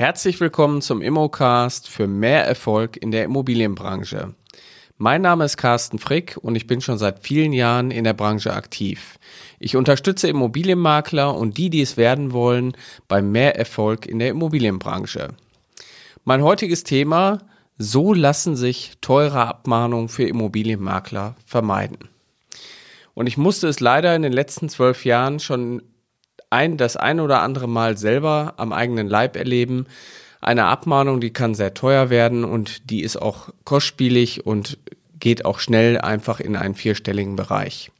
Herzlich willkommen zum Immocast für mehr Erfolg in der Immobilienbranche. Mein Name ist Carsten Frick und ich bin schon seit vielen Jahren in der Branche aktiv. Ich unterstütze Immobilienmakler und die, die es werden wollen, bei mehr Erfolg in der Immobilienbranche. Mein heutiges Thema, so lassen sich teure Abmahnungen für Immobilienmakler vermeiden. Und ich musste es leider in den letzten zwölf Jahren schon ein, das ein oder andere Mal selber am eigenen Leib erleben. Eine Abmahnung, die kann sehr teuer werden und die ist auch kostspielig und geht auch schnell einfach in einen vierstelligen Bereich.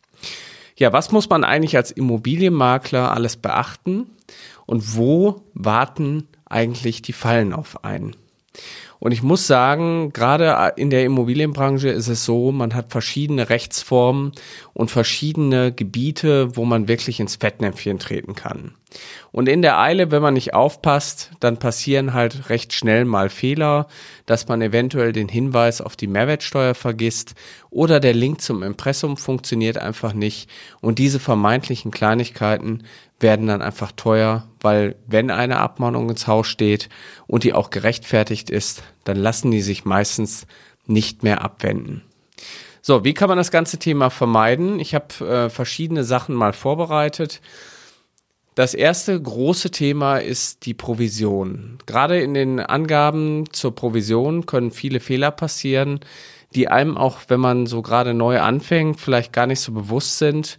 Ja, was muss man eigentlich als Immobilienmakler alles beachten und wo warten eigentlich die Fallen auf einen? Und ich muss sagen, gerade in der Immobilienbranche ist es so, man hat verschiedene Rechtsformen und verschiedene Gebiete, wo man wirklich ins Fettnäpfchen treten kann. Und in der Eile, wenn man nicht aufpasst, dann passieren halt recht schnell mal Fehler, dass man eventuell den Hinweis auf die Mehrwertsteuer vergisst oder der Link zum Impressum funktioniert einfach nicht. Und diese vermeintlichen Kleinigkeiten werden dann einfach teuer, weil wenn eine Abmahnung ins Haus steht und die auch gerechtfertigt ist, dann lassen die sich meistens nicht mehr abwenden. So, wie kann man das ganze Thema vermeiden? Ich habe äh, verschiedene Sachen mal vorbereitet. Das erste große Thema ist die Provision. Gerade in den Angaben zur Provision können viele Fehler passieren, die einem auch, wenn man so gerade neu anfängt, vielleicht gar nicht so bewusst sind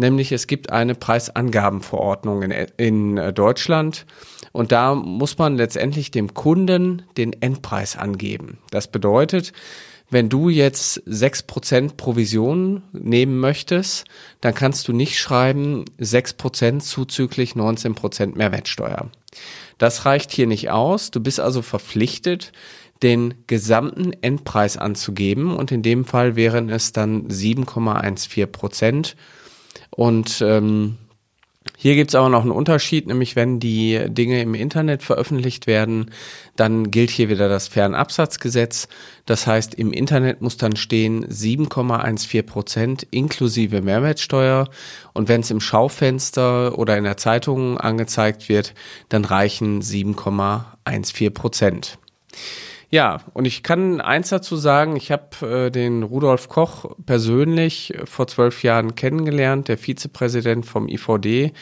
nämlich es gibt eine Preisangabenverordnung in, in äh, Deutschland und da muss man letztendlich dem Kunden den Endpreis angeben. Das bedeutet, wenn du jetzt sechs Prozent Provision nehmen möchtest, dann kannst du nicht schreiben sechs Prozent zuzüglich 19% Mehrwertsteuer. Das reicht hier nicht aus. Du bist also verpflichtet, den gesamten Endpreis anzugeben und in dem Fall wären es dann 7,14 Prozent und ähm, hier gibt es aber noch einen Unterschied, nämlich wenn die Dinge im Internet veröffentlicht werden, dann gilt hier wieder das Fernabsatzgesetz. Das heißt, im Internet muss dann stehen 7,14 Prozent inklusive Mehrwertsteuer. Und wenn es im Schaufenster oder in der Zeitung angezeigt wird, dann reichen 7,14 Prozent. Ja, und ich kann eins dazu sagen, ich habe äh, den Rudolf Koch persönlich vor zwölf Jahren kennengelernt, der Vizepräsident vom IVD.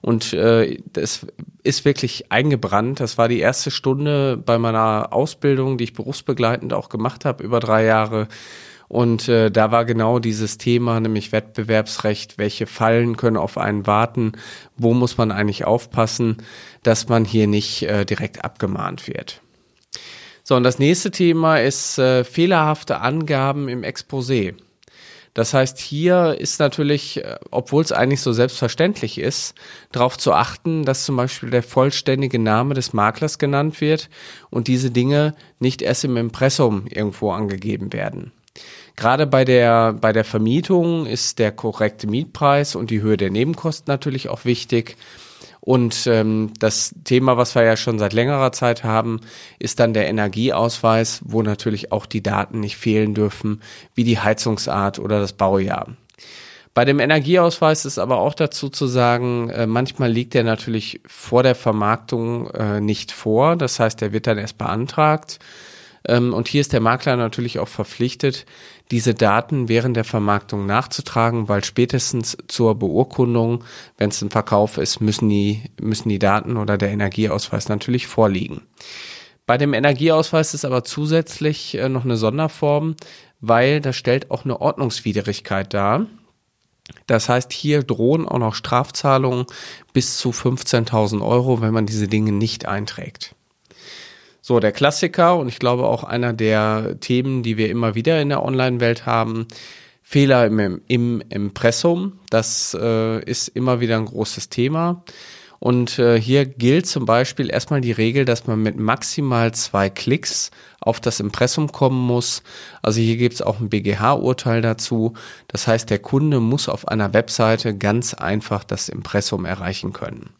Und äh, das ist wirklich eingebrannt. Das war die erste Stunde bei meiner Ausbildung, die ich berufsbegleitend auch gemacht habe, über drei Jahre. Und äh, da war genau dieses Thema, nämlich Wettbewerbsrecht, welche Fallen können auf einen warten, wo muss man eigentlich aufpassen, dass man hier nicht äh, direkt abgemahnt wird. So, und das nächste Thema ist äh, fehlerhafte Angaben im Exposé. Das heißt, hier ist natürlich, äh, obwohl es eigentlich so selbstverständlich ist, darauf zu achten, dass zum Beispiel der vollständige Name des Maklers genannt wird und diese Dinge nicht erst im Impressum irgendwo angegeben werden. Gerade bei der, bei der Vermietung ist der korrekte Mietpreis und die Höhe der Nebenkosten natürlich auch wichtig. Und ähm, das Thema, was wir ja schon seit längerer Zeit haben, ist dann der Energieausweis, wo natürlich auch die Daten nicht fehlen dürfen, wie die Heizungsart oder das Baujahr. Bei dem Energieausweis ist aber auch dazu zu sagen, äh, manchmal liegt er natürlich vor der Vermarktung äh, nicht vor. Das heißt, er wird dann erst beantragt. Ähm, und hier ist der Makler natürlich auch verpflichtet, diese Daten während der Vermarktung nachzutragen, weil spätestens zur Beurkundung, wenn es ein Verkauf ist, müssen die, müssen die Daten oder der Energieausweis natürlich vorliegen. Bei dem Energieausweis ist aber zusätzlich äh, noch eine Sonderform, weil das stellt auch eine Ordnungswidrigkeit dar. Das heißt, hier drohen auch noch Strafzahlungen bis zu 15.000 Euro, wenn man diese Dinge nicht einträgt. So, der Klassiker und ich glaube auch einer der Themen, die wir immer wieder in der Online-Welt haben, Fehler im, im Impressum. Das äh, ist immer wieder ein großes Thema. Und äh, hier gilt zum Beispiel erstmal die Regel, dass man mit maximal zwei Klicks auf das Impressum kommen muss. Also hier gibt es auch ein BGH-Urteil dazu. Das heißt, der Kunde muss auf einer Webseite ganz einfach das Impressum erreichen können.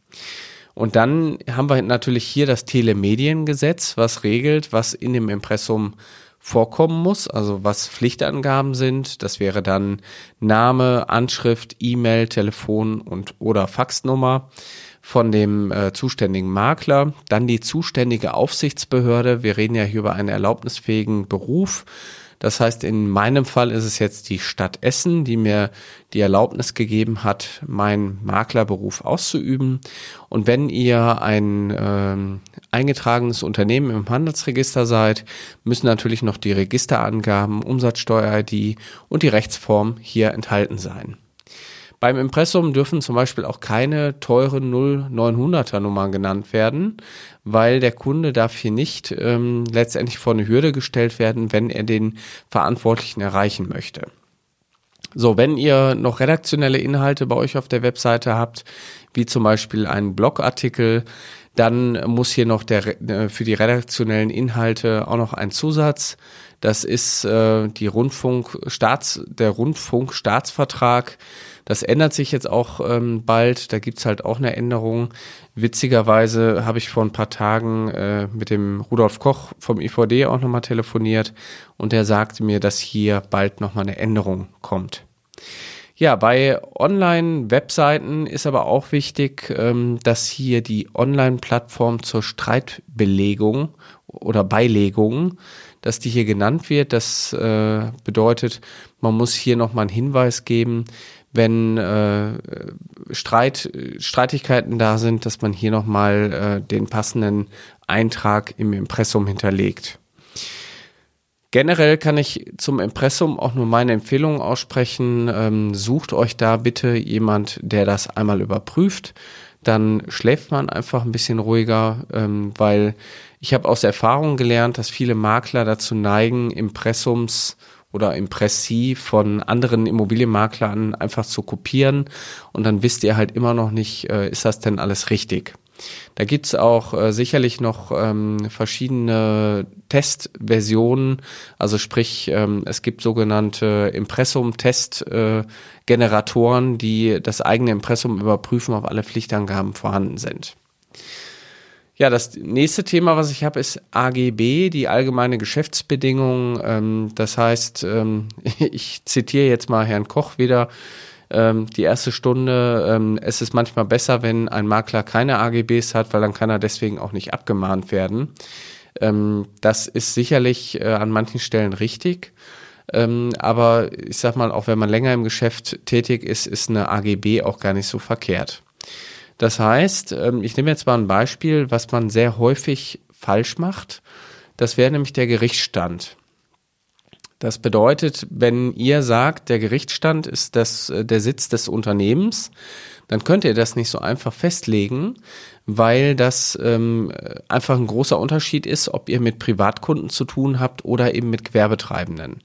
Und dann haben wir natürlich hier das Telemediengesetz, was regelt, was in dem Impressum vorkommen muss, also was Pflichtangaben sind. Das wäre dann Name, Anschrift, E-Mail, Telefon und oder Faxnummer. von dem äh, zuständigen Makler, dann die zuständige Aufsichtsbehörde. Wir reden ja hier über einen erlaubnisfähigen Beruf. Das heißt, in meinem Fall ist es jetzt die Stadt Essen, die mir die Erlaubnis gegeben hat, meinen Maklerberuf auszuüben. Und wenn ihr ein ähm, eingetragenes Unternehmen im Handelsregister seid, müssen natürlich noch die Registerangaben, Umsatzsteuer-ID und die Rechtsform hier enthalten sein. Beim Impressum dürfen zum Beispiel auch keine teuren 0900er Nummern genannt werden, weil der Kunde darf hier nicht ähm, letztendlich vor eine Hürde gestellt werden, wenn er den Verantwortlichen erreichen möchte. So, wenn ihr noch redaktionelle Inhalte bei euch auf der Webseite habt, wie zum Beispiel einen Blogartikel, dann muss hier noch der, äh, für die redaktionellen Inhalte auch noch ein Zusatz. Das ist äh, die Rundfunkstaats, der Rundfunkstaatsvertrag. Das ändert sich jetzt auch ähm, bald. Da gibt's halt auch eine Änderung. Witzigerweise habe ich vor ein paar Tagen äh, mit dem Rudolf Koch vom IVD auch nochmal telefoniert und der sagte mir, dass hier bald nochmal eine Änderung kommt. Ja, bei Online-Webseiten ist aber auch wichtig, ähm, dass hier die Online-Plattform zur Streitbelegung oder Beilegung dass die hier genannt wird. Das äh, bedeutet, man muss hier nochmal einen Hinweis geben, wenn äh, Streit, Streitigkeiten da sind, dass man hier nochmal äh, den passenden Eintrag im Impressum hinterlegt. Generell kann ich zum Impressum auch nur meine Empfehlungen aussprechen. Ähm, sucht euch da bitte jemand, der das einmal überprüft. Dann schläft man einfach ein bisschen ruhiger, ähm, weil ich habe aus Erfahrung gelernt, dass viele Makler dazu neigen, Impressums oder Impressi von anderen Immobilienmaklern einfach zu kopieren und dann wisst ihr halt immer noch nicht, äh, ist das denn alles richtig. Da gibt's auch äh, sicherlich noch ähm, verschiedene Testversionen, also sprich, ähm, es gibt sogenannte Impressum-Test-Generatoren, die das eigene Impressum überprüfen, ob alle Pflichtangaben vorhanden sind. Ja, das nächste Thema, was ich habe, ist AGB, die allgemeine Geschäftsbedingungen. Ähm, das heißt, ähm, ich zitiere jetzt mal Herrn Koch wieder. Ähm, die erste Stunde, es ist manchmal besser, wenn ein Makler keine AGBs hat, weil dann kann er deswegen auch nicht abgemahnt werden. Das ist sicherlich äh, an manchen Stellen richtig. Aber ich sag mal, auch wenn man länger im Geschäft tätig ist, ist eine AGB auch gar nicht so verkehrt. Das heißt, ähm, ich nehme jetzt mal ein Beispiel, was man sehr häufig falsch macht. Das wäre nämlich der Gerichtsstand. Das bedeutet, wenn ihr sagt, der Gerichtsstand ist das, äh, der Sitz des Unternehmens, dann könnt ihr das nicht so einfach festlegen, weil das ähm, einfach ein großer Unterschied ist, ob ihr mit Privatkunden zu tun habt oder eben mit Gewerbetreibenden.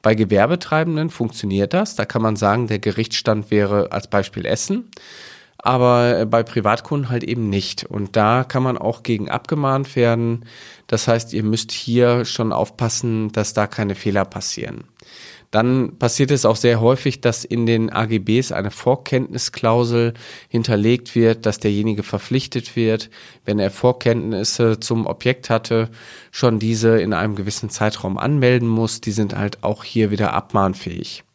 Bei Gewerbetreibenden funktioniert das. Da kann man sagen, der Gerichtsstand wäre als Beispiel Essen aber äh, bei Privatkunden halt eben nicht. Und da kann man auch gegen abgemahnt werden. Das heißt, ihr müsst hier schon aufpassen, dass da keine Fehler passieren. Dann passiert es auch sehr häufig, dass in den AGBs eine Vorkenntnisklausel hinterlegt wird, dass derjenige verpflichtet wird, wenn er Vorkenntnisse zum Objekt hatte, schon diese in einem gewissen Zeitraum anmelden muss. Die sind halt auch hier wieder abmahnfähig.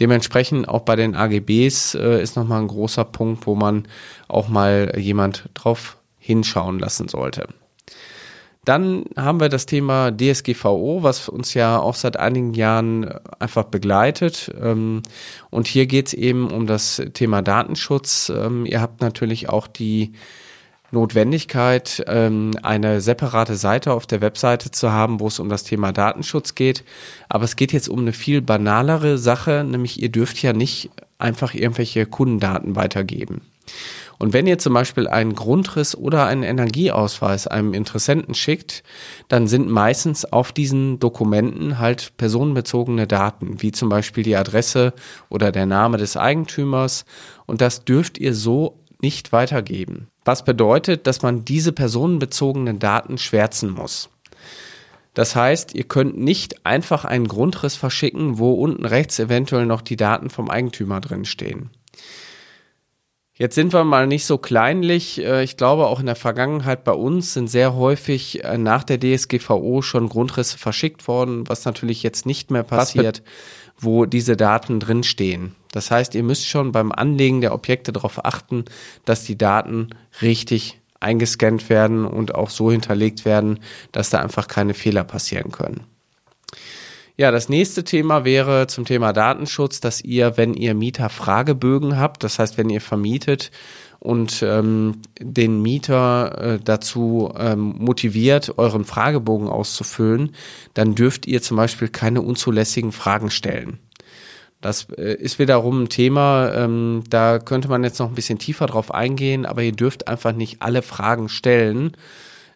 Dementsprechend auch bei den AGBs äh, ist nochmal ein großer Punkt, wo man auch mal jemand drauf hinschauen lassen sollte. Dann haben wir das Thema DSGVO, was uns ja auch seit einigen Jahren einfach begleitet. Ähm, und hier geht es eben um das Thema Datenschutz. Ähm, ihr habt natürlich auch die Notwendigkeit, ähm, eine separate Seite auf der Webseite zu haben, wo es um das Thema Datenschutz geht. Aber es geht jetzt um eine viel banalere Sache, nämlich ihr dürft ja nicht einfach irgendwelche Kundendaten weitergeben. Und wenn ihr zum Beispiel einen Grundriss oder einen Energieausweis einem Interessenten schickt, dann sind meistens auf diesen Dokumenten halt personenbezogene Daten, wie zum Beispiel die Adresse oder der Name des Eigentümers. Und das dürft ihr so nicht weitergeben. Was bedeutet, dass man diese personenbezogenen Daten schwärzen muss. Das heißt, ihr könnt nicht einfach einen Grundriss verschicken, wo unten rechts eventuell noch die Daten vom Eigentümer drin stehen. Jetzt sind wir mal nicht so kleinlich. Äh, ich glaube, auch in der Vergangenheit bei uns sind sehr häufig äh, nach der DSGVO schon Grundrisse verschickt worden, was natürlich jetzt nicht mehr passiert, wo diese Daten drinstehen. Das heißt, ihr müsst schon beim Anlegen der Objekte darauf achten, dass die Daten richtig eingescannt werden und auch so hinterlegt werden, dass da einfach keine Fehler passieren können. Ja, das nächste Thema wäre zum Thema Datenschutz, dass ihr, wenn ihr Mieter Fragebögen habt, das heißt, wenn ihr vermietet und ähm, den Mieter äh, dazu ähm, motiviert, euren Fragebogen auszufüllen, dann dürft ihr zum Beispiel keine unzulässigen Fragen stellen. Das äh, ist wiederum ein Thema, ähm, da könnte man jetzt noch ein bisschen tiefer drauf eingehen, aber ihr dürft einfach nicht alle Fragen stellen,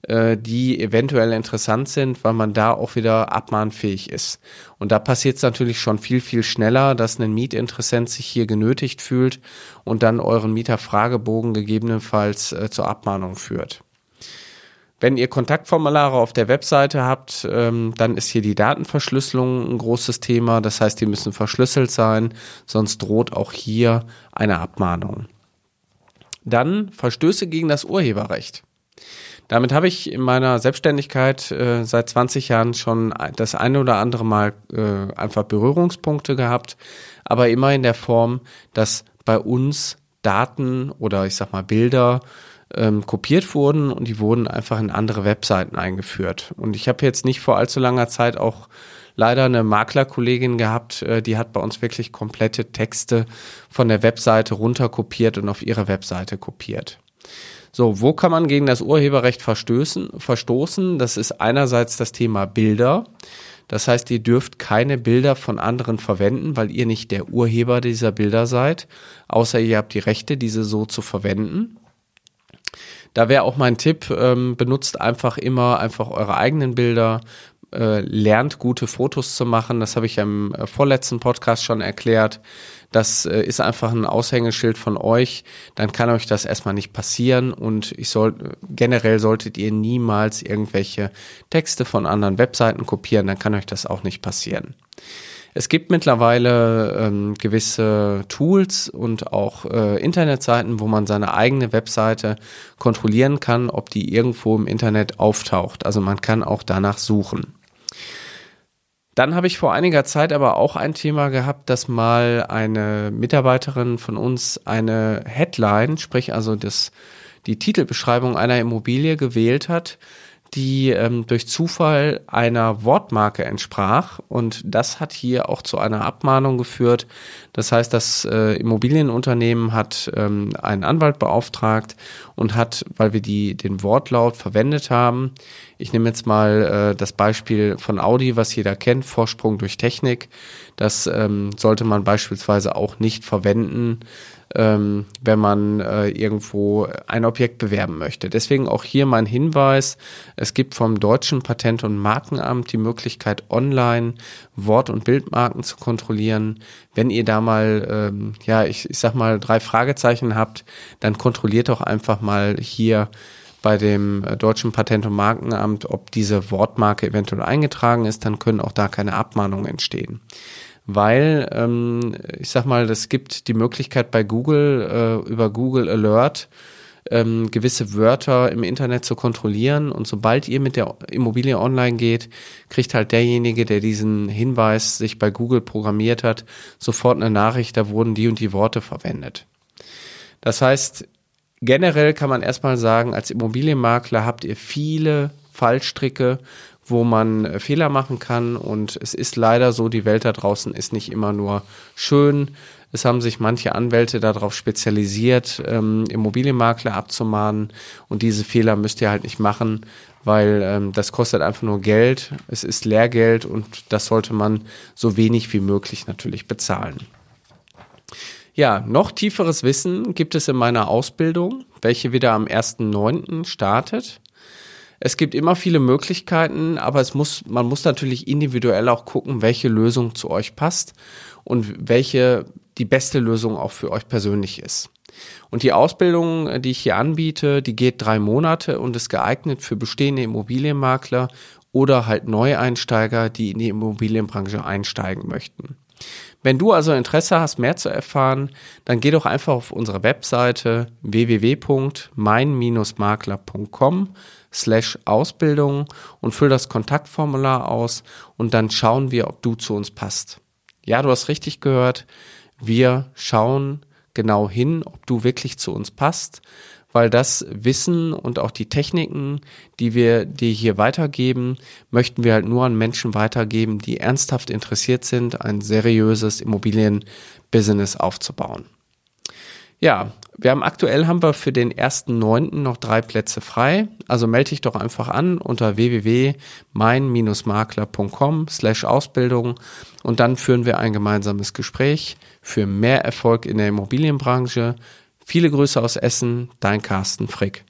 äh, die eventuell interessant sind, weil man da auch wieder abmahnfähig ist. Und da passiert es natürlich schon viel, viel schneller, dass ein Mietinteressent sich hier genötigt fühlt und dann euren Mieterfragebogen gegebenenfalls äh, zur Abmahnung führt. Wenn ihr Kontaktformulare auf der Webseite habt, ähm, dann ist hier die Datenverschlüsselung ein großes Thema. Das heißt, die müssen verschlüsselt sein, sonst droht auch hier eine Abmahnung. Dann Verstöße gegen das Urheberrecht. Damit habe ich in meiner Selbstständigkeit äh, seit 20 Jahren schon das eine oder andere Mal äh, einfach Berührungspunkte gehabt, aber immer in der Form, dass bei uns Daten oder ich sag mal Bilder ähm, kopiert wurden und die wurden einfach in andere Webseiten eingeführt. Und ich habe jetzt nicht vor allzu langer Zeit auch leider eine Maklerkollegin gehabt, äh, die hat bei uns wirklich komplette Texte von der Webseite runterkopiert und auf ihre Webseite kopiert. So, wo kann man gegen das Urheberrecht verstößen, verstoßen? Das ist einerseits das Thema Bilder. Das heißt, ihr dürft keine Bilder von anderen verwenden, weil ihr nicht der Urheber dieser Bilder seid, außer ihr habt die Rechte, diese so zu verwenden. Da wäre auch mein Tipp, ähm, benutzt einfach immer einfach eure eigenen Bilder, äh, lernt gute Fotos zu machen. Das habe ich ja im äh, vorletzten Podcast schon erklärt. Das äh, ist einfach ein Aushängeschild von euch. Dann kann euch das erstmal nicht passieren und ich soll, generell solltet ihr niemals irgendwelche Texte von anderen Webseiten kopieren. Dann kann euch das auch nicht passieren. Es gibt mittlerweile ähm, gewisse Tools und auch äh, Internetseiten, wo man seine eigene Webseite kontrollieren kann, ob die irgendwo im Internet auftaucht. Also man kann auch danach suchen. Dann habe ich vor einiger Zeit aber auch ein Thema gehabt, dass mal eine Mitarbeiterin von uns eine Headline, sprich also das, die Titelbeschreibung einer Immobilie gewählt hat, die ähm, durch Zufall einer Wortmarke entsprach. Und das hat hier auch zu einer Abmahnung geführt. Das heißt, das äh, Immobilienunternehmen hat ähm, einen Anwalt beauftragt und hat, weil wir die, den Wortlaut verwendet haben, ich nehme jetzt mal äh, das Beispiel von Audi, was jeder kennt, Vorsprung durch Technik. Das ähm, sollte man beispielsweise auch nicht verwenden, ähm, wenn man äh, irgendwo ein Objekt bewerben möchte. Deswegen auch hier mein Hinweis, es gibt vom deutschen Patent- und Markenamt die Möglichkeit, online Wort- und Bildmarken zu kontrollieren. Wenn ihr da mal, ähm, ja, ich, ich sag mal, drei Fragezeichen habt, dann kontrolliert doch einfach mal hier bei dem äh, deutschen Patent- und Markenamt, ob diese Wortmarke eventuell eingetragen ist, dann können auch da keine Abmahnungen entstehen. Weil ähm, ich sag mal, es gibt die Möglichkeit bei Google äh, über Google Alert ähm, gewisse Wörter im Internet zu kontrollieren und sobald ihr mit der Immobilie online geht, kriegt halt derjenige, der diesen Hinweis sich bei Google programmiert hat, sofort eine Nachricht, da wurden die und die Worte verwendet. Das heißt, generell kann man erstmal sagen, als Immobilienmakler habt ihr viele Fallstricke, wo man äh, Fehler machen kann. Und es ist leider so, die Welt da draußen ist nicht immer nur schön. Es haben sich manche Anwälte darauf spezialisiert, ähm, Immobilienmakler abzumahnen. Und diese Fehler müsst ihr halt nicht machen, weil ähm, das kostet einfach nur Geld. Es ist Lehrgeld und das sollte man so wenig wie möglich natürlich bezahlen. Ja, noch tieferes Wissen gibt es in meiner Ausbildung, welche wieder am 1.9. startet. Es gibt immer viele Möglichkeiten, aber es muss, man muss natürlich individuell auch gucken, welche Lösung zu euch passt und welche die beste Lösung auch für euch persönlich ist. Und die Ausbildung, die ich hier anbiete, die geht drei Monate und ist geeignet für bestehende Immobilienmakler oder halt Neueinsteiger, die in die Immobilienbranche einsteigen möchten. Wenn du also Interesse hast, mehr zu erfahren, dann geh doch einfach auf unsere Webseite www.mein-makler.com slash Ausbildung und füll das Kontaktformular aus und dann schauen wir, ob du zu uns passt. Ja, du hast richtig gehört. Wir schauen genau hin, ob du wirklich zu uns passt, weil das Wissen und auch die Techniken, die wir dir hier weitergeben, möchten wir halt nur an Menschen weitergeben, die ernsthaft interessiert sind, ein seriöses Immobilienbusiness aufzubauen. Ja, wir haben aktuell haben wir für den ersten Neunten noch drei Plätze frei. Also melde dich doch einfach an unter www.mein-makler.com slash Ausbildung und dann führen wir ein gemeinsames Gespräch für mehr Erfolg in der Immobilienbranche. Viele Grüße aus Essen, dein Carsten Frick.